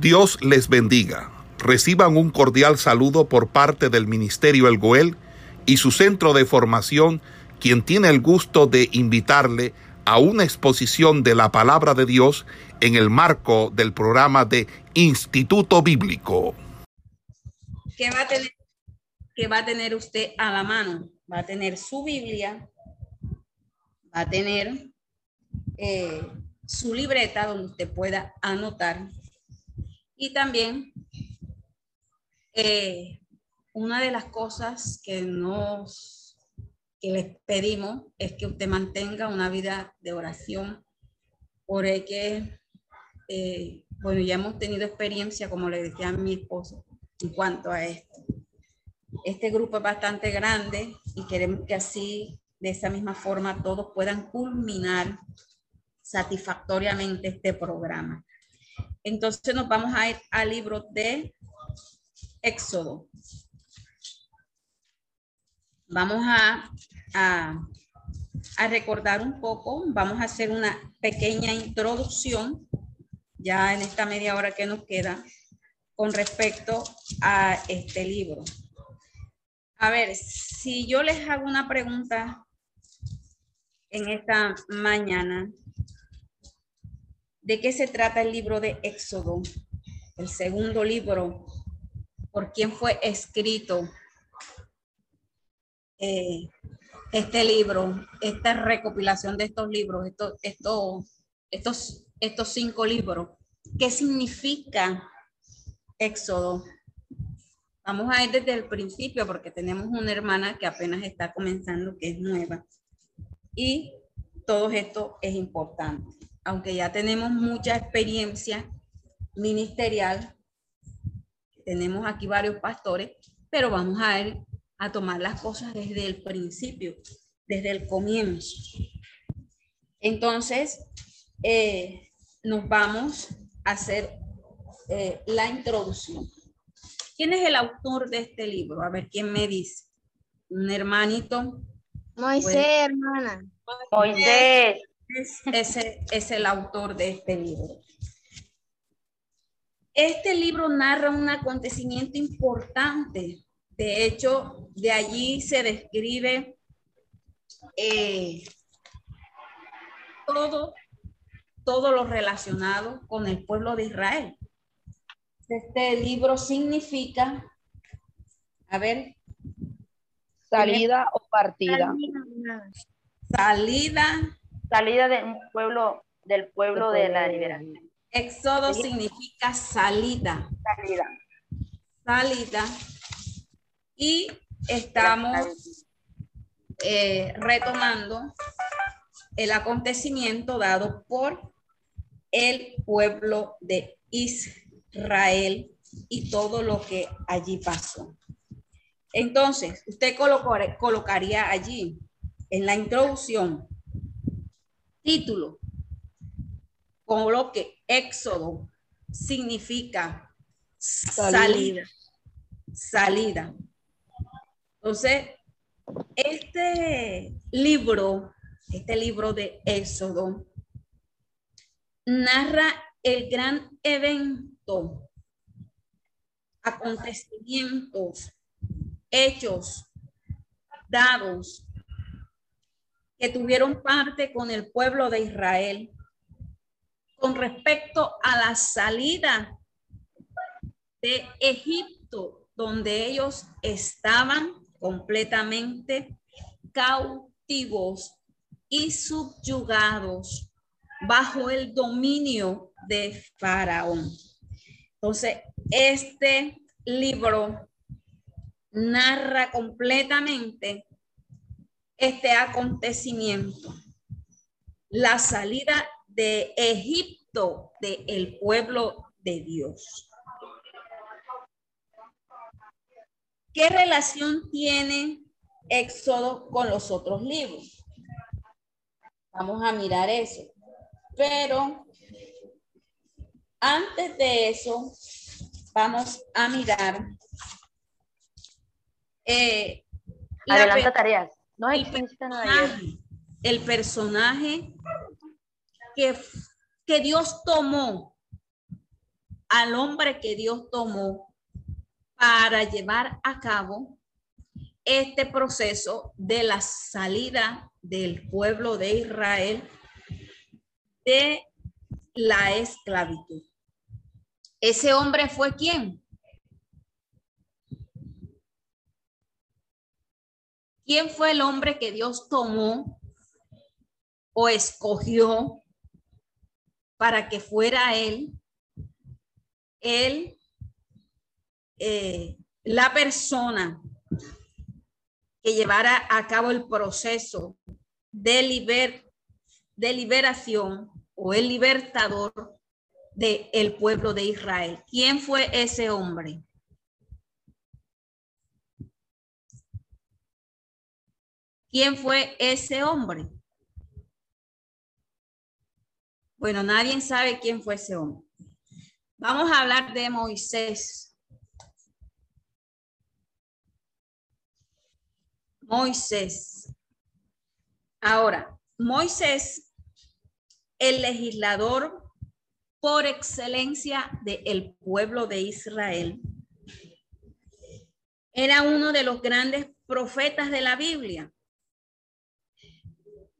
Dios les bendiga. Reciban un cordial saludo por parte del Ministerio El Goel y su centro de formación, quien tiene el gusto de invitarle a una exposición de la palabra de Dios en el marco del programa de Instituto Bíblico. ¿Qué va a tener, va a tener usted a la mano? Va a tener su Biblia, va a tener eh, su libreta donde usted pueda anotar y también eh, una de las cosas que nos que les pedimos es que usted mantenga una vida de oración, porque eh, bueno, ya hemos tenido experiencia, como le decía a mi esposo, en cuanto a esto. Este grupo es bastante grande y queremos que así, de esa misma forma, todos puedan culminar satisfactoriamente este programa. Entonces nos vamos a ir al libro de Éxodo. Vamos a, a, recordar un poco, vamos a hacer una pequeña introducción ya en esta media hora que nos queda con respecto a este libro. A ver, si yo les hago una pregunta en esta mañana, ¿De qué se trata el libro de Éxodo? El segundo libro. ¿Por quién fue escrito eh, este libro? Esta recopilación de estos libros, estos, estos, estos, estos cinco libros. ¿Qué significa Éxodo? Vamos a ir desde el principio porque tenemos una hermana que apenas está comenzando, que es nueva. Y todo esto es importante aunque ya tenemos mucha experiencia ministerial, tenemos aquí varios pastores, pero vamos a ir a tomar las cosas desde el principio, desde el comienzo. Entonces, eh, nos vamos a hacer eh, la introducción. ¿Quién es el autor de este libro? A ver, ¿quién me dice? Un hermanito. Moisés, hermana. Moisés ese es el autor de este libro. Este libro narra un acontecimiento importante. De hecho, de allí se describe eh, todo, todo lo relacionado con el pueblo de Israel. Este libro significa, a ver. Salida o partida. Salida salida de un pueblo, del pueblo de la liberación. Éxodo significa salida. Salida. Salida. Y estamos eh, retomando el acontecimiento dado por el pueblo de Israel y todo lo que allí pasó. Entonces, usted colocaría allí en la introducción título, con lo que éxodo significa salida. Salida. Entonces, este libro, este libro de Éxodo, narra el gran evento, acontecimientos, hechos dados que tuvieron parte con el pueblo de Israel con respecto a la salida de Egipto, donde ellos estaban completamente cautivos y subyugados bajo el dominio de Faraón. Entonces, este libro narra completamente este acontecimiento, la salida de Egipto del pueblo de Dios. ¿Qué relación tiene Éxodo con los otros libros? Vamos a mirar eso. Pero antes de eso, vamos a mirar. Eh, Adelanta tareas. No hay el personaje que, que Dios tomó al hombre que Dios tomó para llevar a cabo este proceso de la salida del pueblo de Israel de la esclavitud. Ese hombre fue quién? ¿Quién fue el hombre que Dios tomó o escogió para que fuera él, él, eh, la persona que llevara a cabo el proceso de, de liberación o el libertador del el pueblo de Israel. ¿Quién fue ese hombre? ¿Quién fue ese hombre? Bueno, nadie sabe quién fue ese hombre. Vamos a hablar de Moisés. Moisés. Ahora, Moisés, el legislador por excelencia del pueblo de Israel, era uno de los grandes profetas de la Biblia.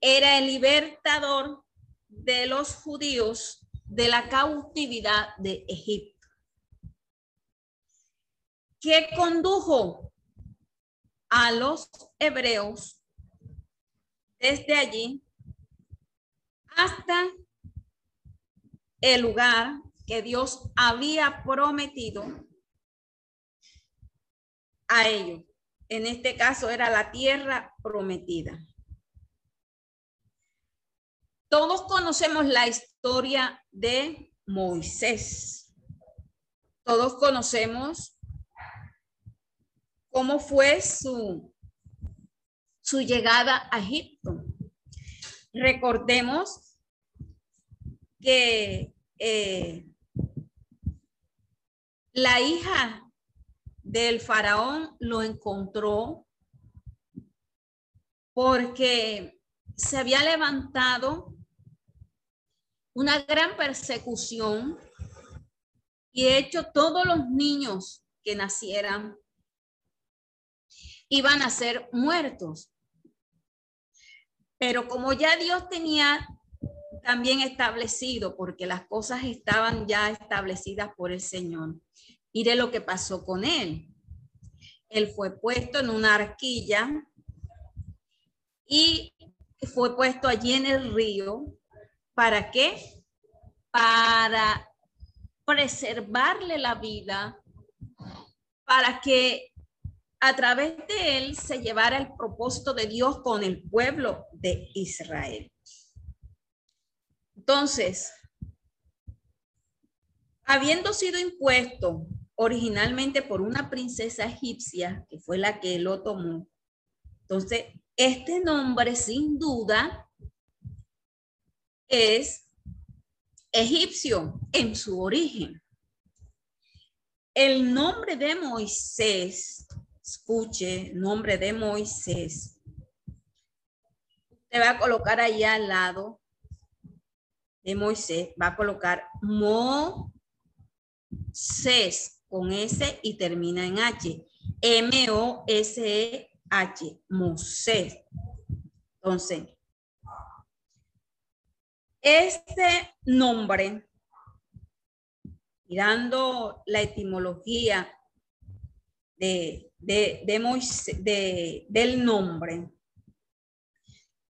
Era el libertador de los judíos de la cautividad de Egipto. ¿Qué condujo a los hebreos desde allí hasta el lugar que Dios había prometido a ellos. En este caso era la tierra prometida. Todos conocemos la historia de Moisés. Todos conocemos cómo fue su, su llegada a Egipto. Recordemos que eh, la hija del faraón lo encontró porque se había levantado una gran persecución y de hecho todos los niños que nacieran iban a ser muertos. Pero como ya Dios tenía también establecido, porque las cosas estaban ya establecidas por el Señor, mire lo que pasó con él. Él fue puesto en una arquilla y fue puesto allí en el río ¿Para qué? Para preservarle la vida, para que a través de él se llevara el propósito de Dios con el pueblo de Israel. Entonces, habiendo sido impuesto originalmente por una princesa egipcia, que fue la que lo tomó, entonces este nombre sin duda es egipcio en su origen. El nombre de Moisés, escuche, nombre de Moisés, usted va a colocar ahí al lado de Moisés, va a colocar Moisés con S y termina en H. M-O-S-E-H, Moisés. Entonces, este nombre, mirando la etimología de, de, del nombre,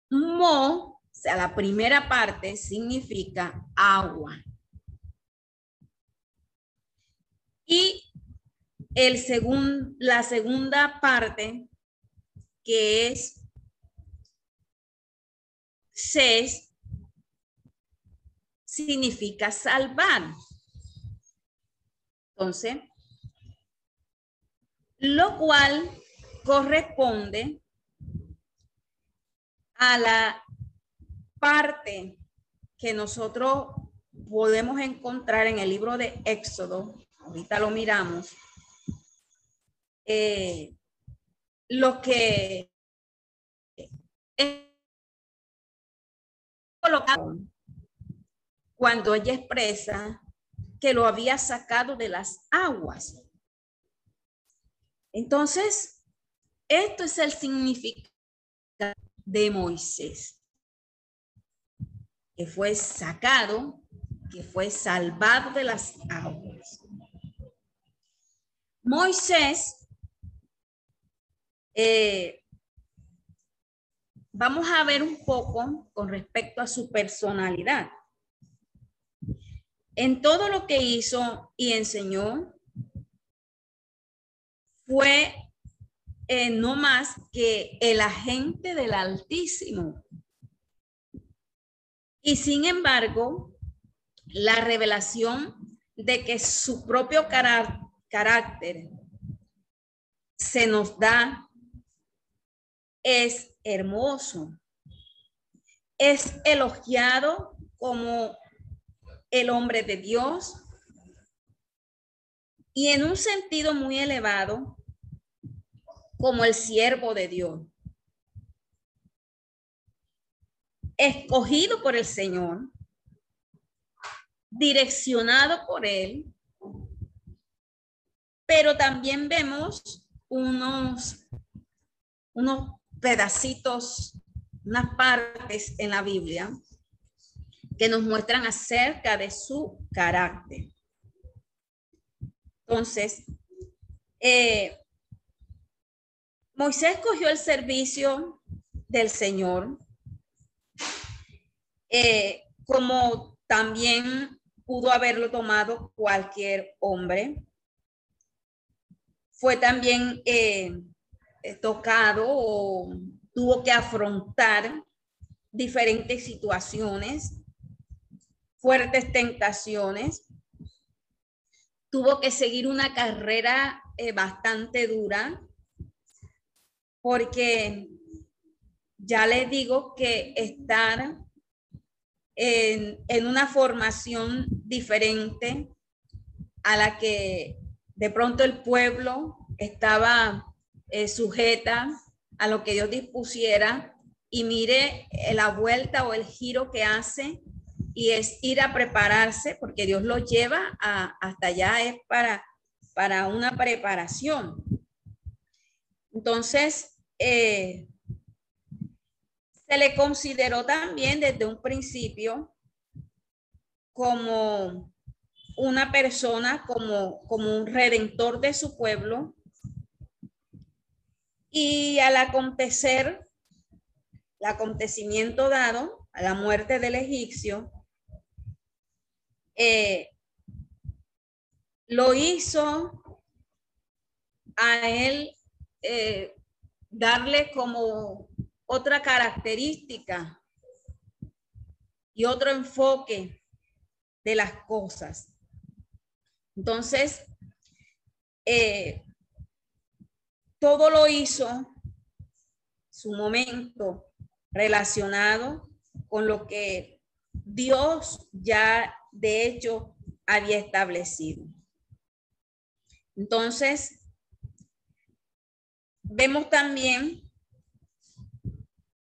Mo, o sea, la primera parte significa agua. Y el segundo, la segunda parte, que es ses, significa salvar. Entonces, lo cual corresponde a la parte que nosotros podemos encontrar en el libro de Éxodo, ahorita lo miramos, eh, lo que es colocado cuando ella expresa que lo había sacado de las aguas. Entonces, esto es el significado de Moisés, que fue sacado, que fue salvado de las aguas. Moisés, eh, vamos a ver un poco con respecto a su personalidad. En todo lo que hizo y enseñó, fue eh, no más que el agente del Altísimo. Y sin embargo, la revelación de que su propio carácter se nos da es hermoso. Es elogiado como el hombre de Dios y en un sentido muy elevado como el siervo de Dios. Escogido por el Señor, direccionado por Él, pero también vemos unos, unos pedacitos, unas partes en la Biblia que nos muestran acerca de su carácter. Entonces, eh, Moisés cogió el servicio del Señor, eh, como también pudo haberlo tomado cualquier hombre. Fue también eh, tocado o tuvo que afrontar diferentes situaciones, fuertes tentaciones. Tuvo que seguir una carrera eh, bastante dura porque ya les digo que estar en, una formación diferente a la que de pronto el pueblo estaba eh, sujeta a lo que Dios dispusiera y mire la vuelta o el giro que hace y es ir a prepararse porque Dios lo lleva hasta allá es para, para una preparación. Entonces, eh, se le consideró también desde un principio como una persona, como, como un redentor de su pueblo. Y al acontecer, el acontecimiento dado a la muerte del egipcio, eh, lo hizo a él eh, darle como otra característica y otro enfoque de las cosas. Entonces, eh, todo lo hizo su momento relacionado con lo que Dios ya de hecho había establecido. Entonces, Vemos también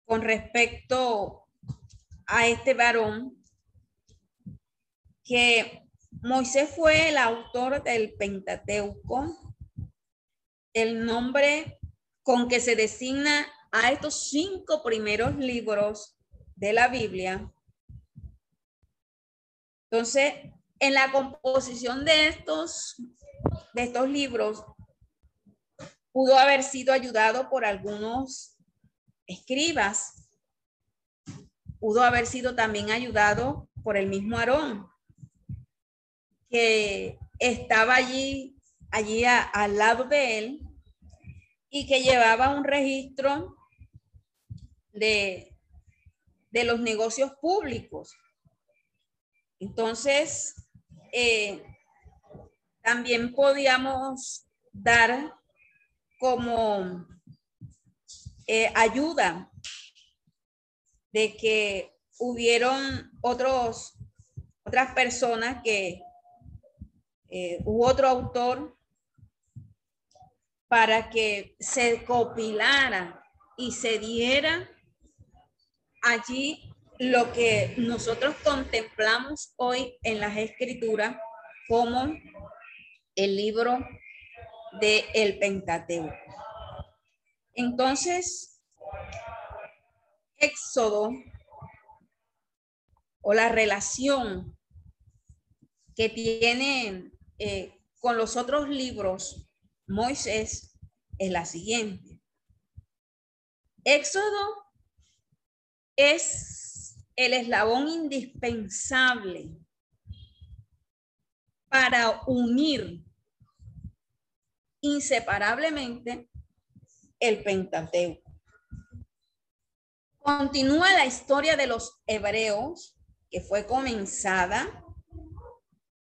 con respecto a este varón que Moisés fue el autor del Pentateuco, el nombre con que se designa a estos cinco primeros libros de la Biblia. Entonces, en la composición de estos, de estos libros pudo haber sido ayudado por algunos escribas, pudo haber sido también ayudado por el mismo Aarón, que estaba allí, allí al lado de él y que llevaba un registro de, de los negocios públicos. Entonces, eh, también podíamos dar como eh, ayuda de que hubieron otros, otras personas que eh, hubo otro autor para que se copilara y se diera allí lo que nosotros contemplamos hoy en las escrituras como el libro de el Pentateuco. Entonces, Éxodo o la relación que tiene eh, con los otros libros Moisés es la siguiente. Éxodo es el eslabón indispensable para unir inseparablemente el Pentateuco. Continúa la historia de los hebreos que fue comenzada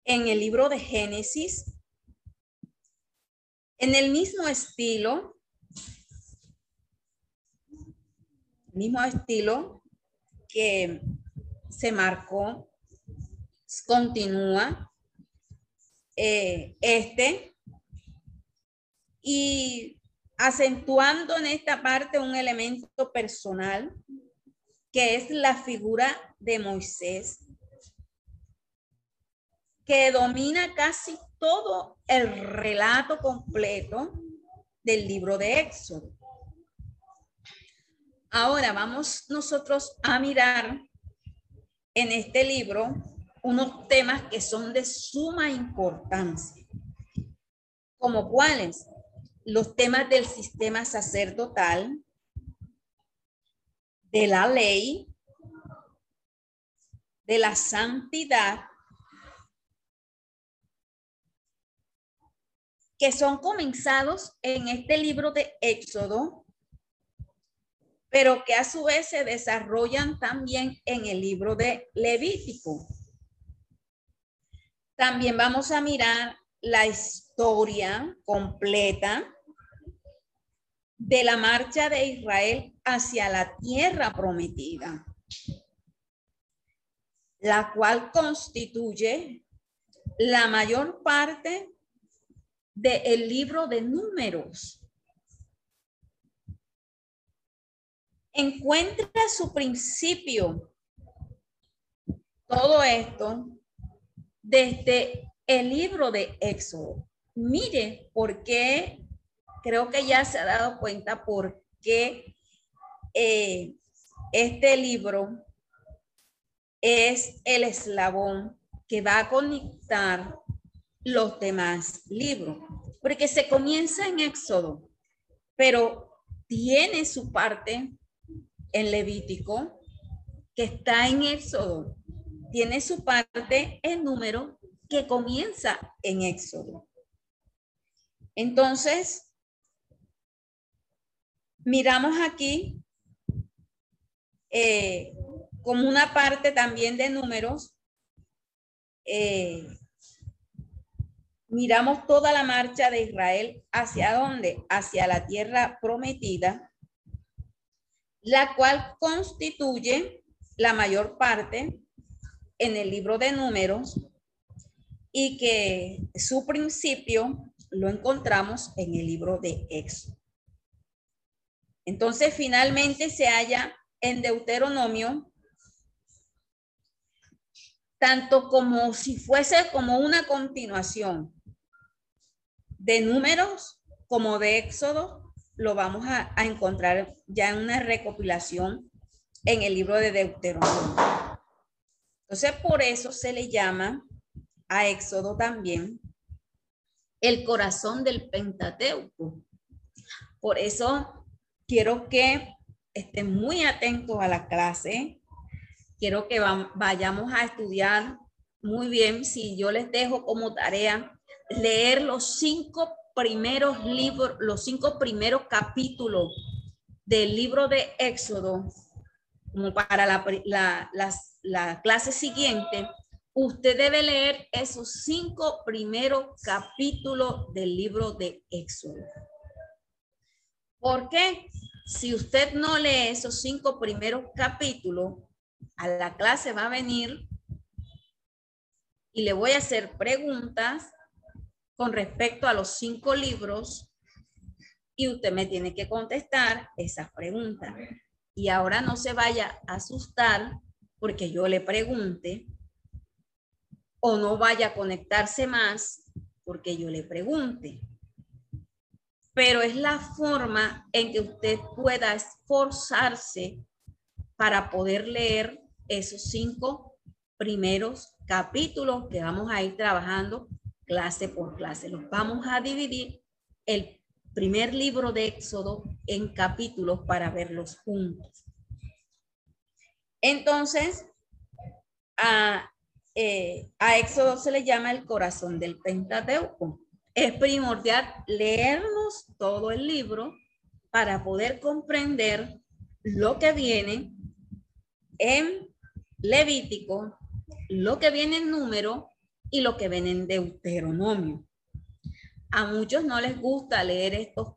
en el libro de Génesis en el mismo estilo, mismo estilo que se marcó, continúa eh, este y acentuando en esta parte un elemento personal que es la figura de Moisés, que domina casi todo el relato completo del libro de Éxodo. Ahora vamos nosotros a mirar en este libro unos temas que son de suma importancia, como cuáles los temas del sistema sacerdotal, de la ley, de la santidad, que son comenzados en este libro de Éxodo, pero que a su vez se desarrollan también en el libro de Levítico. También vamos a mirar la historia completa de la marcha de Israel hacia la tierra prometida, la cual constituye la mayor parte del libro de números. Encuentra su principio. Todo esto desde el libro de Éxodo. Mire por qué, creo que ya se ha dado cuenta por qué eh, este libro es el eslabón que va a conectar los demás libros, porque se comienza en Éxodo, pero tiene su parte en Levítico, que está en Éxodo, tiene su parte en número que comienza en Éxodo. Entonces, miramos aquí eh, como una parte también de números, eh, miramos toda la marcha de Israel hacia dónde? Hacia la tierra prometida, la cual constituye la mayor parte en el libro de números y que su principio lo encontramos en el libro de Éxodo. Entonces, finalmente se halla en Deuteronomio, tanto como si fuese como una continuación de números como de Éxodo, lo vamos a, encontrar ya en una recopilación en el libro de Deuteronomio. Entonces, por eso se le llama a Éxodo también el corazón del Pentateuco. Por eso quiero que estén muy atentos a la clase. Quiero que vayamos a estudiar muy bien. Si yo les dejo como tarea leer los cinco primeros libros, los cinco primeros capítulos del libro de Éxodo, como para la, la clase siguiente, usted debe leer esos cinco primeros capítulos del libro de Éxodo. ¿Por qué? Si usted no lee esos cinco primeros capítulos, a la clase va a venir y le voy a hacer preguntas con respecto a los cinco libros y usted me tiene que contestar esas preguntas. Y ahora no se vaya a asustar porque yo le pregunte o no vaya a conectarse más porque yo le pregunte. Pero es la forma en que usted pueda esforzarse para poder leer esos cinco primeros capítulos que vamos a ir trabajando clase por clase. Los vamos a dividir el primer libro de Éxodo en capítulos para verlos juntos. Entonces, a, eh, a Éxodo se le llama el corazón del Pentateuco. Es primordial leernos todo el libro para poder comprender lo que viene en Levítico, lo que viene en número y lo que viene en Deuteronomio. A muchos no les gusta leer estos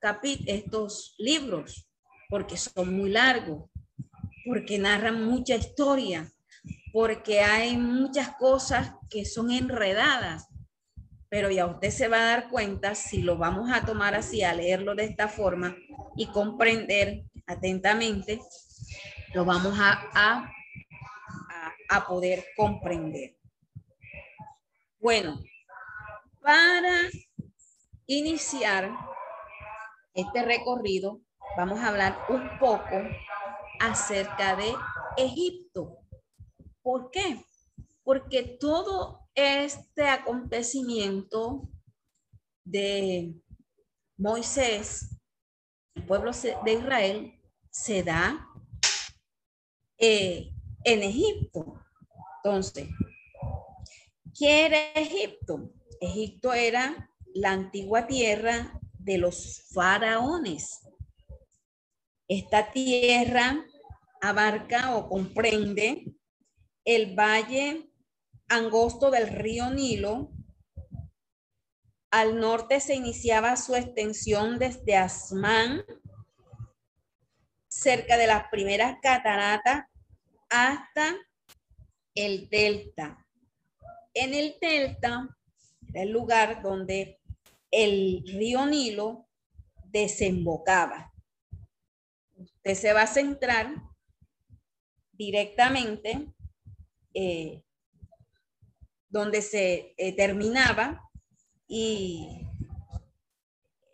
estos libros porque son muy largos, porque narran mucha historia, porque hay muchas cosas que son enredadas. Pero ya usted se va a dar cuenta si lo vamos a tomar así, a leerlo de esta forma y comprender atentamente, lo vamos a, a, a poder comprender. Bueno, para iniciar este recorrido, vamos a hablar un poco acerca de Egipto. ¿Por qué? Porque todo este acontecimiento de Moisés, el pueblo de Israel, se da eh, en Egipto. Entonces, ¿qué era Egipto? Egipto era la antigua tierra de los faraones. Esta tierra abarca o comprende el valle angosto del río Nilo. Al norte se iniciaba su extensión desde Asmán, cerca de las primeras cataratas, hasta el delta. En el delta el lugar donde el río Nilo desembocaba. Usted se va a centrar directamente eh, donde se eh, terminaba y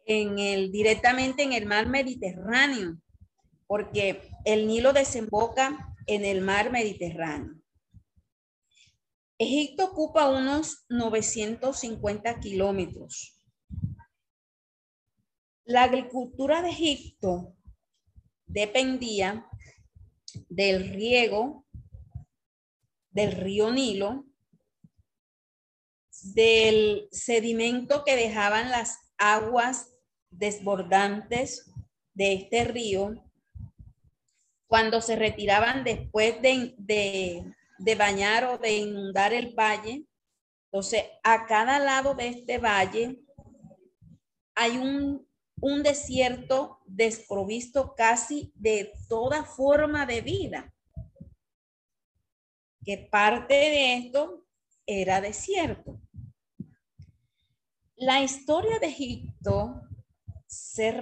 en el, directamente en el mar Mediterráneo, porque el Nilo desemboca en el mar Mediterráneo. Egipto ocupa unos 950 kilómetros. La agricultura de Egipto dependía del riego del río Nilo, del sedimento que dejaban las aguas desbordantes de este río cuando se retiraban después de, bañar o de inundar el valle. Entonces, a cada lado de este valle hay un, un desierto desprovisto casi de toda forma de vida que parte de esto era desierto. La historia de Egipto se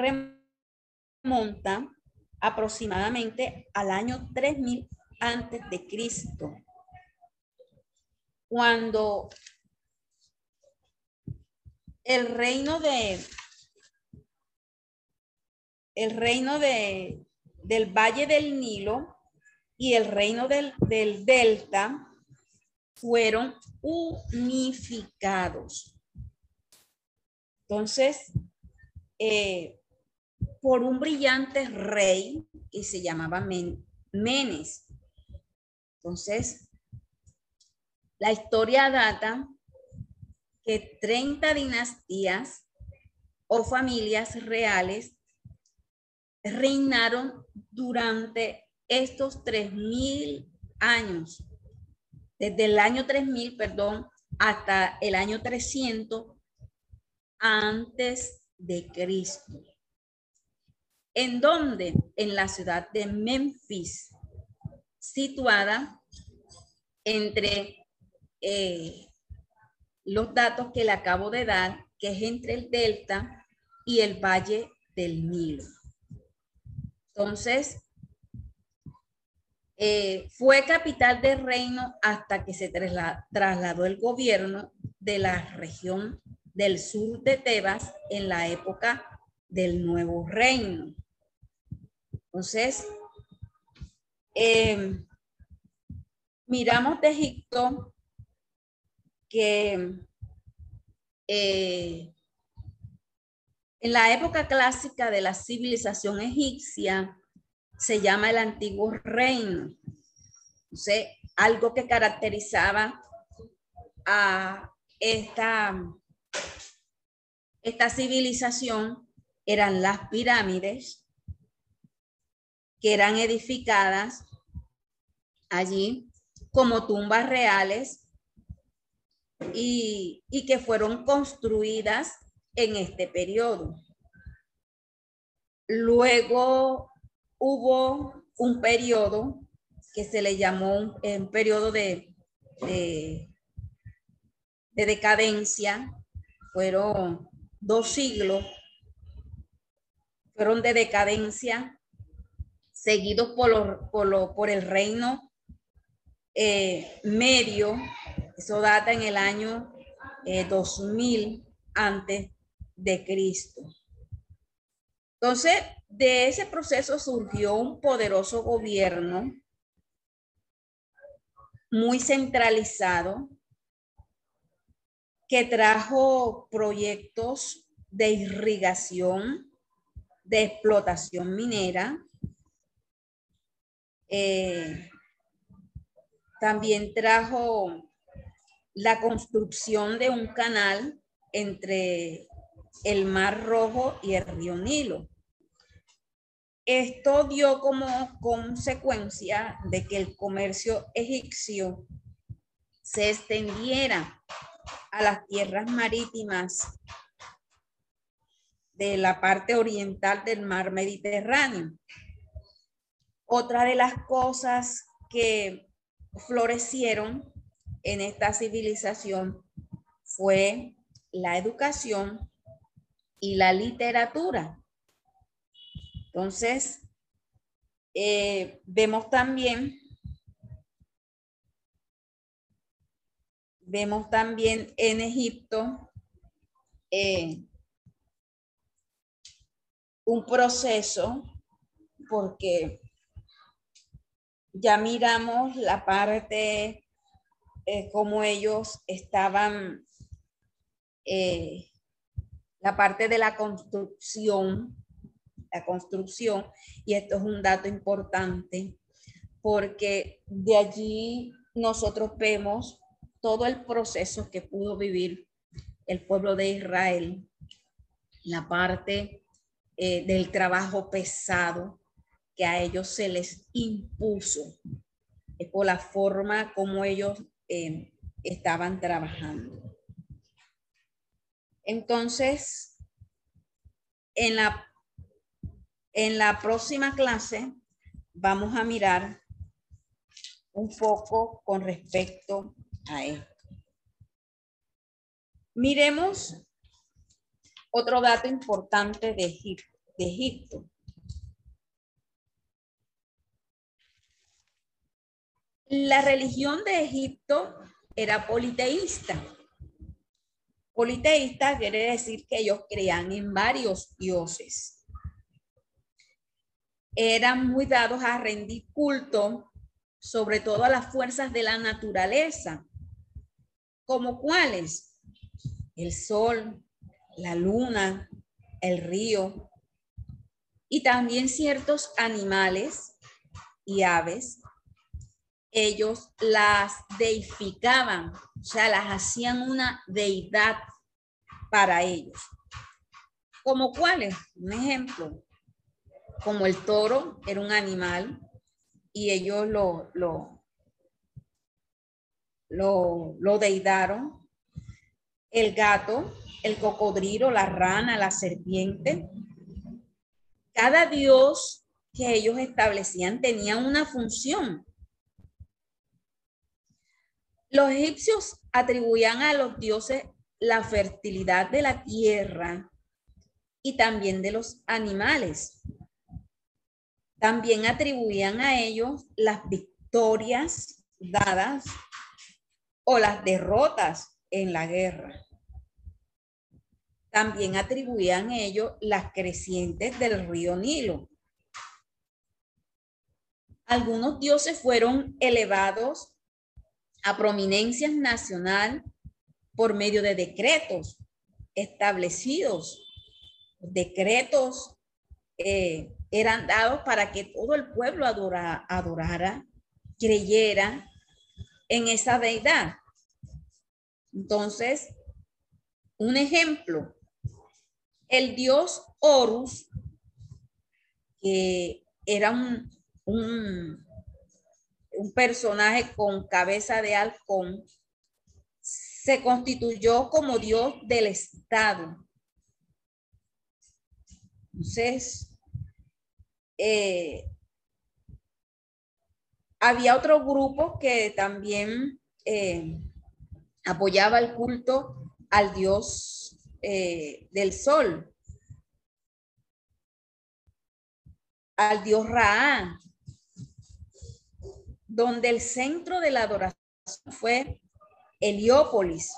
remonta aproximadamente al año 3000 antes de Cristo, cuando el reino de el reino de del Valle del Nilo y el reino del, delta fueron unificados. Entonces, eh, por un brillante rey que se llamaba Menes. Entonces, la historia data que 30 dinastías o familias reales reinaron durante estos 3.000 años, desde el año 3000, perdón, hasta el año 300 antes de Cristo. ¿En dónde? En la ciudad de Memphis, situada entre eh, los datos que le acabo de dar, que es entre el delta y el valle del Nilo. Entonces, Eh, fue capital del reino hasta que se trasladó el gobierno de la región del sur de Tebas en la época del nuevo reino. Entonces, em, miramos de Egipto que eh, en la época clásica de la civilización egipcia se llama el antiguo reino. Entonces, algo que caracterizaba a esta, esta civilización eran las pirámides que eran edificadas allí como tumbas reales y, que fueron construidas en este periodo. Luego hubo un periodo que se le llamó un, periodo de, de, decadencia. Fueron dos siglos, fueron de decadencia, seguidos por el reino eh, medio, eso data en el año 2000 eh, antes de Cristo. Entonces, de ese proceso surgió un poderoso gobierno muy centralizado que trajo proyectos de irrigación, de explotación minera. Eh, también trajo la construcción de un canal entre el Mar Rojo y el río Nilo. Esto dio como consecuencia de que el comercio egipcio se extendiera a las tierras marítimas de la parte oriental del mar Mediterráneo. Otra de las cosas que florecieron en esta civilización fue la educación y la literatura. Entonces, eh, vemos también, vemos también en Egipto eh, un proceso, porque ya miramos la parte eh, como ellos estaban la parte de la construcción, la construcción, y esto es un dato importante, porque de allí nosotros vemos todo el proceso que pudo vivir el pueblo de Israel, la parte eh, del trabajo pesado que a ellos se les impuso, por la forma como ellos eh, estaban trabajando. Entonces, en la, en la próxima clase vamos a mirar un poco con respecto a esto. Miremos otro dato importante de Egipto. De Egipto. La religión de Egipto era politeísta. Politeísta quiere decir que ellos creían en varios dioses. Eran muy dados a rendir culto, sobre todo a las fuerzas de la naturaleza, como cuáles? El sol, la luna, el río, y también ciertos animales y aves ellos las deificaban, o sea, las hacían una deidad para ellos. ¿Como cuáles? Un ejemplo, como el toro era un animal y ellos lo, lo, lo. El gato, el cocodrilo, la rana, la serpiente. Cada dios que ellos establecían tenía una función los egipcios atribuían a los dioses la fertilidad de la tierra y también de los animales. También atribuían a ellos las victorias dadas o las derrotas en la guerra. También atribuían a ellos las crecientes del río Nilo. Algunos dioses fueron elevados a prominencia nacional por medio de decretos establecidos. Decretos eh, eran dados para que todo el pueblo adorara, creyera en esa deidad. Entonces, un ejemplo, el dios Horus, que era un, un personaje con cabeza de halcón, se constituyó como Dios del Estado. Entonces, eh, había otro grupo que también eh, apoyaba el culto al Dios eh, del Sol, al Dios Ra, donde el centro de la adoración fue Heliópolis,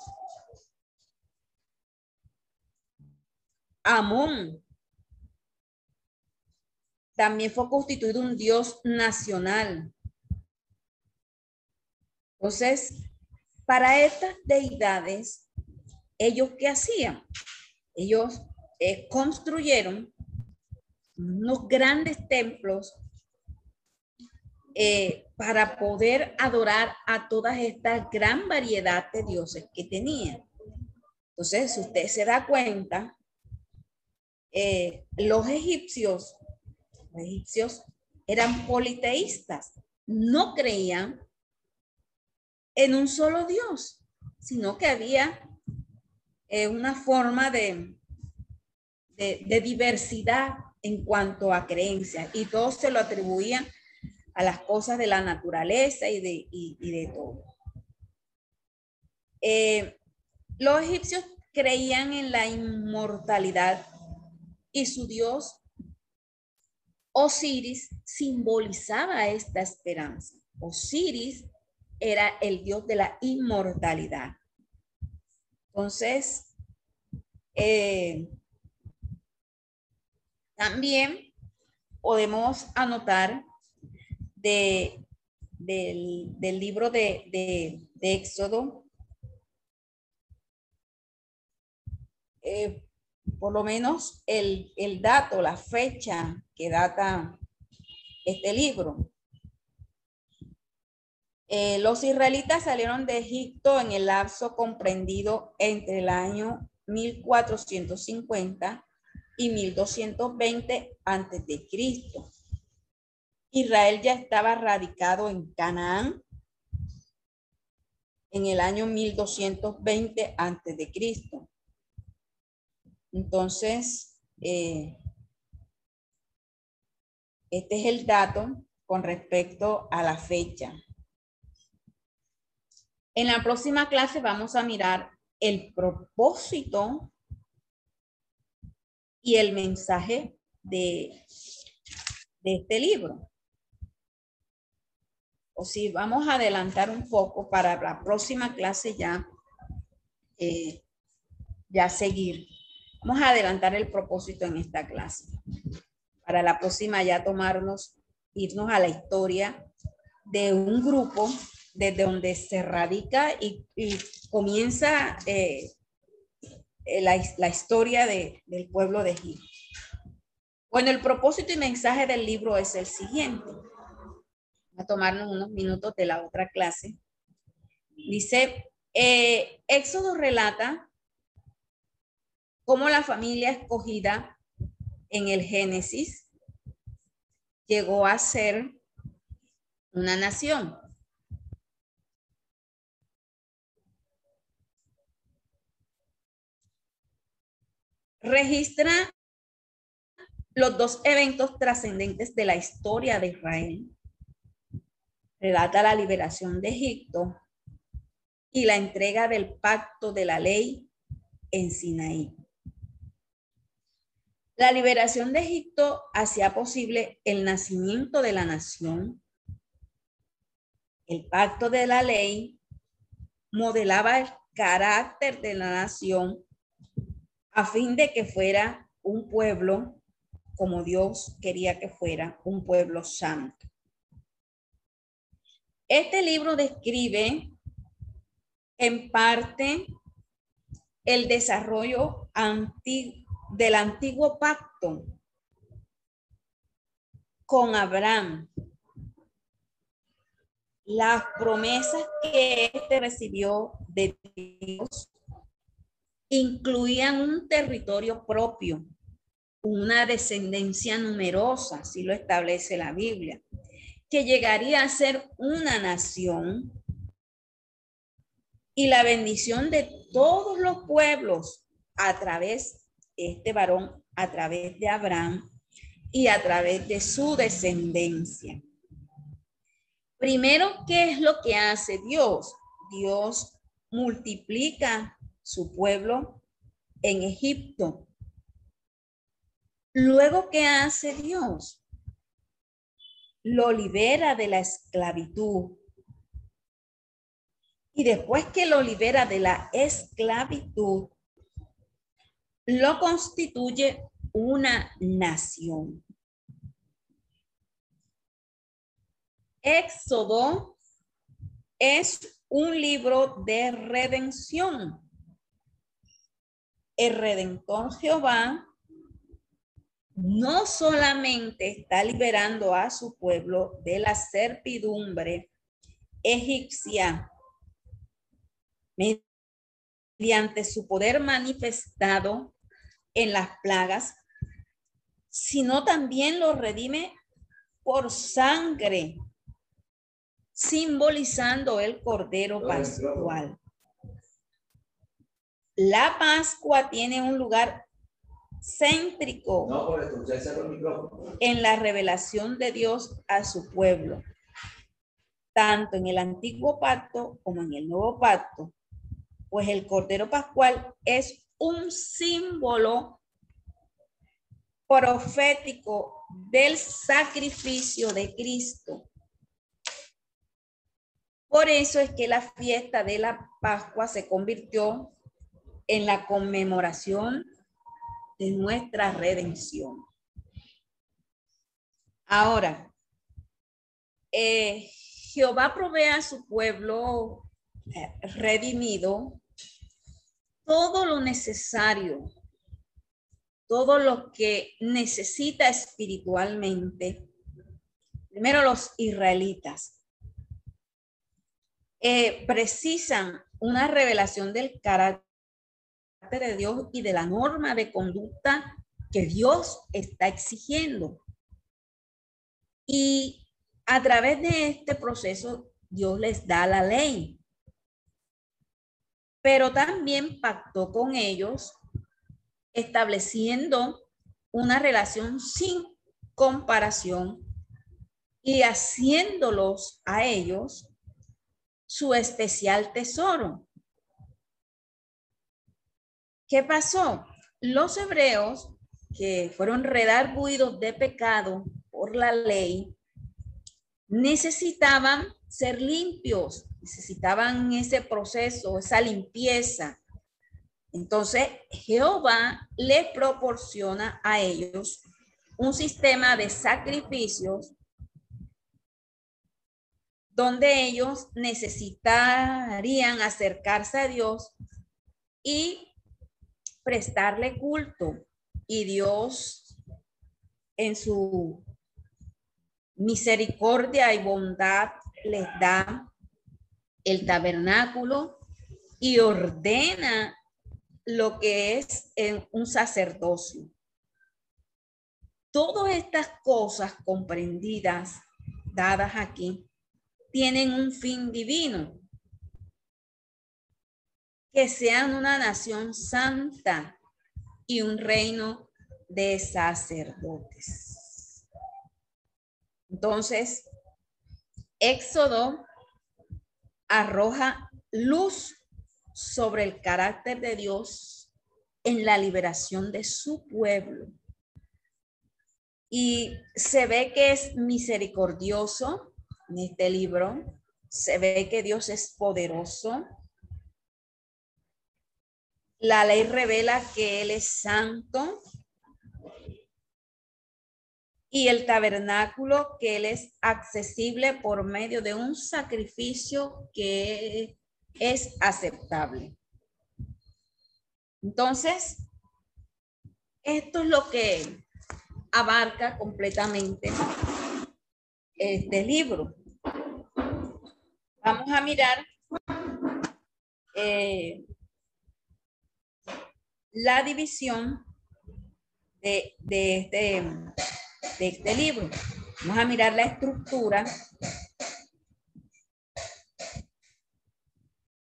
Amón. También fue constituido un dios nacional. Entonces, para estas deidades, ellos qué hacían? Ellos eh, construyeron unos grandes templos eh, para poder adorar a toda esta gran variedad de dioses que tenía. Entonces, si usted se da cuenta, eh, los egipcios, egipcios eran politeístas, no creían en un solo Dios, sino que había eh, una forma de, de, de diversidad en cuanto a creencias y todos se lo atribuían a las cosas de la naturaleza y de, de todo. Eh, los egipcios creían en la inmortalidad y su dios Osiris simbolizaba esta esperanza. Osiris era el dios de la inmortalidad. Entonces, eh, también podemos anotar del, libro de, Éxodo, eh, por lo menos el, dato, la fecha que data este libro. Eh, los israelitas salieron de Egipto en el lapso comprendido entre el año 1450 y 1220 antes de Cristo. Israel ya estaba radicado en Canaán en el año 1220 antes de Cristo. Entonces, eh, este es el dato con respecto a la fecha. En la próxima clase vamos a mirar el propósito y el mensaje de, de este libro o si vamos a adelantar un poco para la próxima clase ya, eh, ya seguir. Vamos a adelantar el propósito en esta clase. Para la próxima ya tomarnos, irnos a la historia de un grupo desde donde se radica y, comienza eh, eh, la, la, historia de, del pueblo de Egipto. Bueno, el propósito y mensaje del libro es el siguiente a tomarnos unos minutos de la otra clase. Dice, eh, Éxodo relata cómo la familia escogida en el Génesis llegó a ser una nación. Registra los dos eventos trascendentes de la historia de Israel relata la liberación de Egipto y la entrega del pacto de la ley en Sinaí. La liberación de Egipto hacía posible el nacimiento de la nación. El pacto de la ley modelaba el carácter de la nación a fin de que fuera un pueblo como Dios quería que fuera, un pueblo santo. Este libro describe en parte el desarrollo del antiguo pacto con Abraham. Las promesas que éste recibió de Dios incluían un territorio propio, una descendencia numerosa, si lo establece la Biblia, que llegaría a ser una nación y la bendición de todos los pueblos a través de este varón, a través de Abraham y a través de su descendencia. Primero, ¿qué es lo que hace Dios? Dios multiplica su pueblo en Egipto. Luego, ¿qué hace Dios? Lo libera de la esclavitud y después que lo libera de la esclavitud, lo constituye una nación. Éxodo es un libro de redención. El redentor Jehová no solamente está liberando a su pueblo de la servidumbre egipcia, mediante su poder manifestado en las plagas, sino también lo redime por sangre, simbolizando el Cordero Pascual. La Pascua tiene un lugar céntrico en la revelación de Dios a su pueblo, tanto en el antiguo pacto como en el nuevo pacto, pues el Cordero Pascual es un símbolo profético del sacrificio de Cristo. Por eso es que la fiesta de la Pascua se convirtió en la conmemoración de nuestra redención. Ahora, eh, Jehová provee a su pueblo eh, redimido todo lo necesario, todo lo que necesita espiritualmente. Primero los israelitas eh, precisan una revelación del carácter de Dios y de la norma de conducta que Dios está exigiendo. Y a través de este proceso, Dios les da la ley pero también pactó con ellos estableciendo una relación sin comparación y haciéndolos a ellos su especial tesoro. ¿Qué pasó? Los hebreos que fueron redarguidos de pecado por la ley necesitaban ser limpios, necesitaban ese proceso, esa limpieza. Entonces, Jehová les proporciona a ellos un sistema de sacrificios donde ellos necesitarían acercarse a Dios y prestarle culto. Y Dios, en su misericordia y bondad, les da el tabernáculo y ordena lo que es un sacerdocio. Todas estas cosas comprendidas, dadas aquí, tienen un fin divino. Que sean una nación santa y un reino de sacerdotes. Entonces, Éxodo arroja luz sobre el carácter de Dios en la liberación de su pueblo Y se ve que es misericordioso en este libro. Se ve que Dios es poderoso. La ley revela que Él es santo. Y el tabernáculo que Él es accesible por medio de un sacrificio que es aceptable. Entonces, esto es lo que abarca completamente este libro. Vamos a mirar eh, la división de, de, este, de este libro. Vamos a mirar la estructura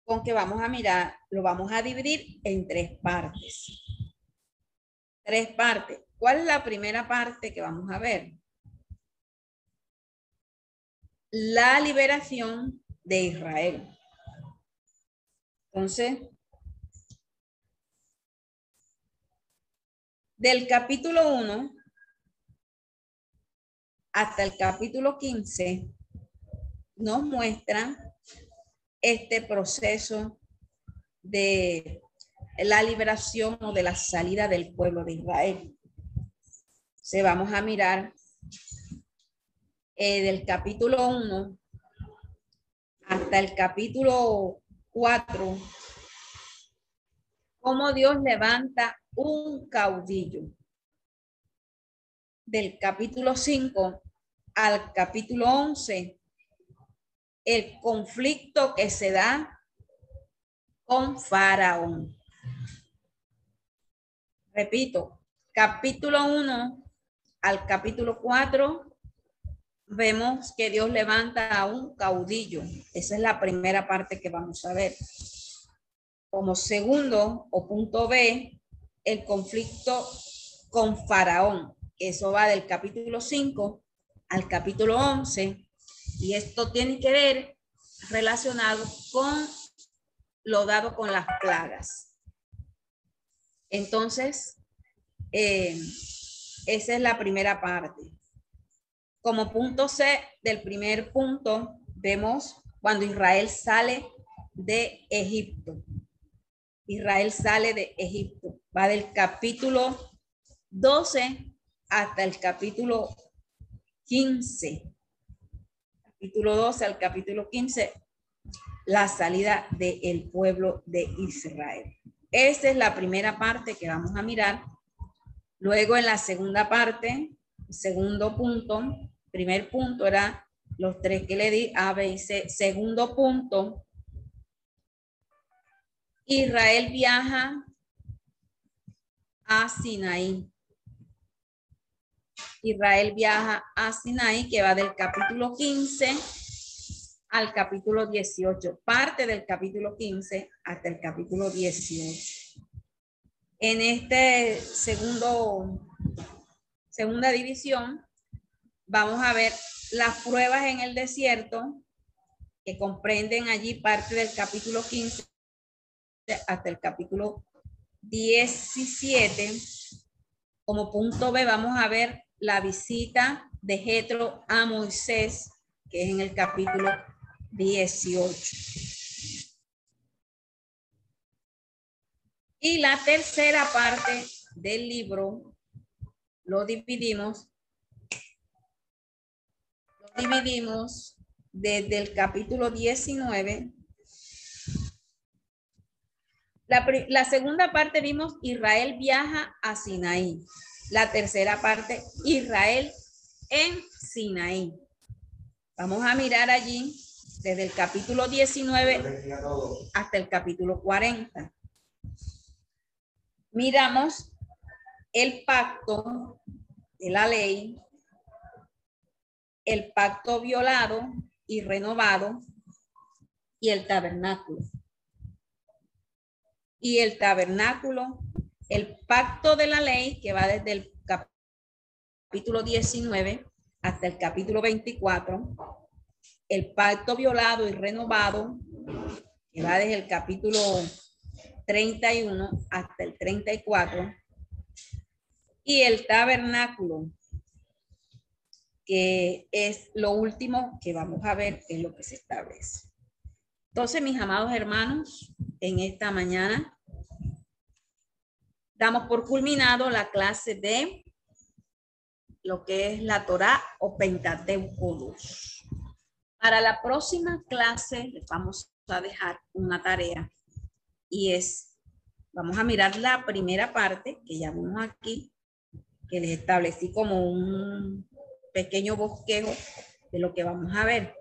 con que vamos a mirar, lo vamos a dividir en tres partes. Tres partes. ¿Cuál es la primera parte que vamos a ver? La liberación de Israel. Entonces, del capítulo 1 hasta el capítulo 15 nos muestra este proceso de la liberación o de la salida del pueblo de Israel. Se vamos a mirar eh, del capítulo 1 hasta el capítulo 4, cómo Dios levanta un caudillo. Del capítulo 5 al capítulo 11, el conflicto que se da con Faraón. Repito, capítulo 1 al capítulo 4 vemos que Dios levanta a un caudillo. Esa es la primera parte que vamos a ver. Como segundo o punto B, el conflicto con Faraón. Eso va del capítulo 5 al capítulo 11 y esto tiene que ver relacionado con lo dado con las plagas. Entonces, eh, esa es la primera parte. Como punto C del primer punto, vemos cuando Israel sale de Egipto. Israel sale de Egipto. Va del capítulo 12 hasta el capítulo 15 capítulo 12 al capítulo 15, la salida del pueblo de Israel. Esa es la primera parte que vamos a mirar. Luego en la segunda parte, segundo punto, primer punto era los tres que le di, A, B y C. Segundo punto, Israel viaja a Sinaí. Israel viaja a Sinaí, que va del capítulo 15 al capítulo 18, parte del capítulo 15 hasta el capítulo 18. En este segundo, segunda división, vamos a ver las pruebas en el desierto, que comprenden allí parte del capítulo 15 hasta el capítulo 17. Como punto B vamos a ver la visita de Jetro a Moisés, que es en el capítulo 18. Y la tercera parte del libro lo dividimos, lo dividimos desde el capítulo 19. La, la segunda parte vimos Israel viaja a Sinaí. La tercera parte, Israel en Sinaí. Vamos a mirar allí desde el capítulo 19 hasta el capítulo 40. Miramos el pacto de la ley, el pacto violado y renovado y el tabernáculo. Y el tabernáculo el pacto de la ley que va desde el capítulo 19 hasta el capítulo 24, el pacto violado y renovado que va desde el capítulo 31 hasta el 34 y el tabernáculo que es lo último que vamos a ver en lo que se establece. Entonces, mis amados hermanos, en esta mañana damos por culminado la clase de lo que es la Torah o Pentateuco Para la próxima clase les vamos a dejar una tarea y es, vamos a mirar la primera parte que ya vimos aquí, que les establecí como un pequeño bosquejo de lo que vamos a ver.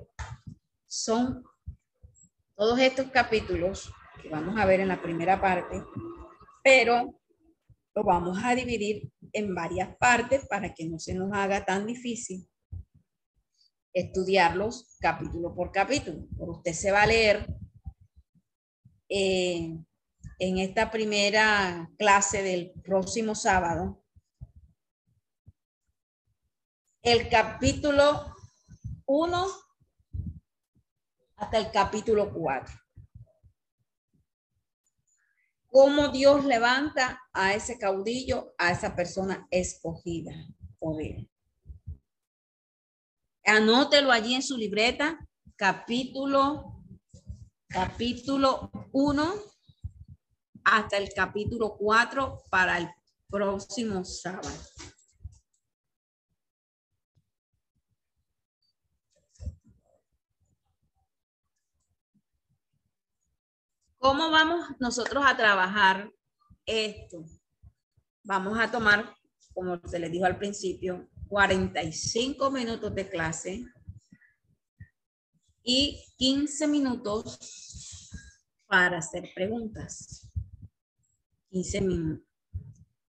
Son todos estos capítulos que vamos a ver en la primera parte, pero lo vamos a dividir en varias partes para que no se nos haga tan difícil estudiarlos capítulo por capítulo. Por usted se va a leer eh, en esta primera clase del próximo sábado el capítulo 1 hasta el capítulo 4 cómo Dios levanta a ese caudillo, a esa persona escogida por él. Anótelo allí en su libreta, capítulo, capítulo 1 hasta el capítulo 4 para el próximo sábado. ¿Cómo vamos nosotros a trabajar esto? Vamos a tomar, como se les dijo al principio, 45 minutos de clase y 15 minutos para hacer preguntas. 15 minutos.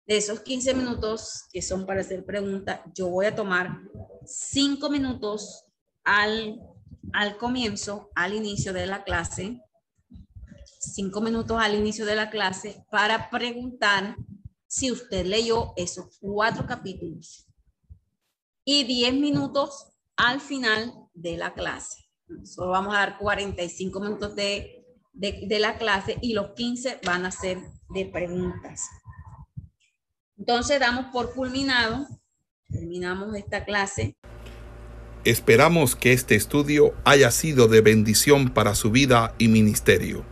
De esos 15 minutos que son para hacer preguntas, yo voy a tomar 5 minutos al, al comienzo, al inicio de la clase, cinco minutos al inicio de la clase para preguntar si usted leyó esos cuatro capítulos y diez minutos al final de la clase. Solo vamos a dar 45 minutos de, de, de la clase y los 15 van a ser de preguntas. Entonces damos por culminado, terminamos esta clase. Esperamos que este estudio haya sido de bendición para su vida y ministerio.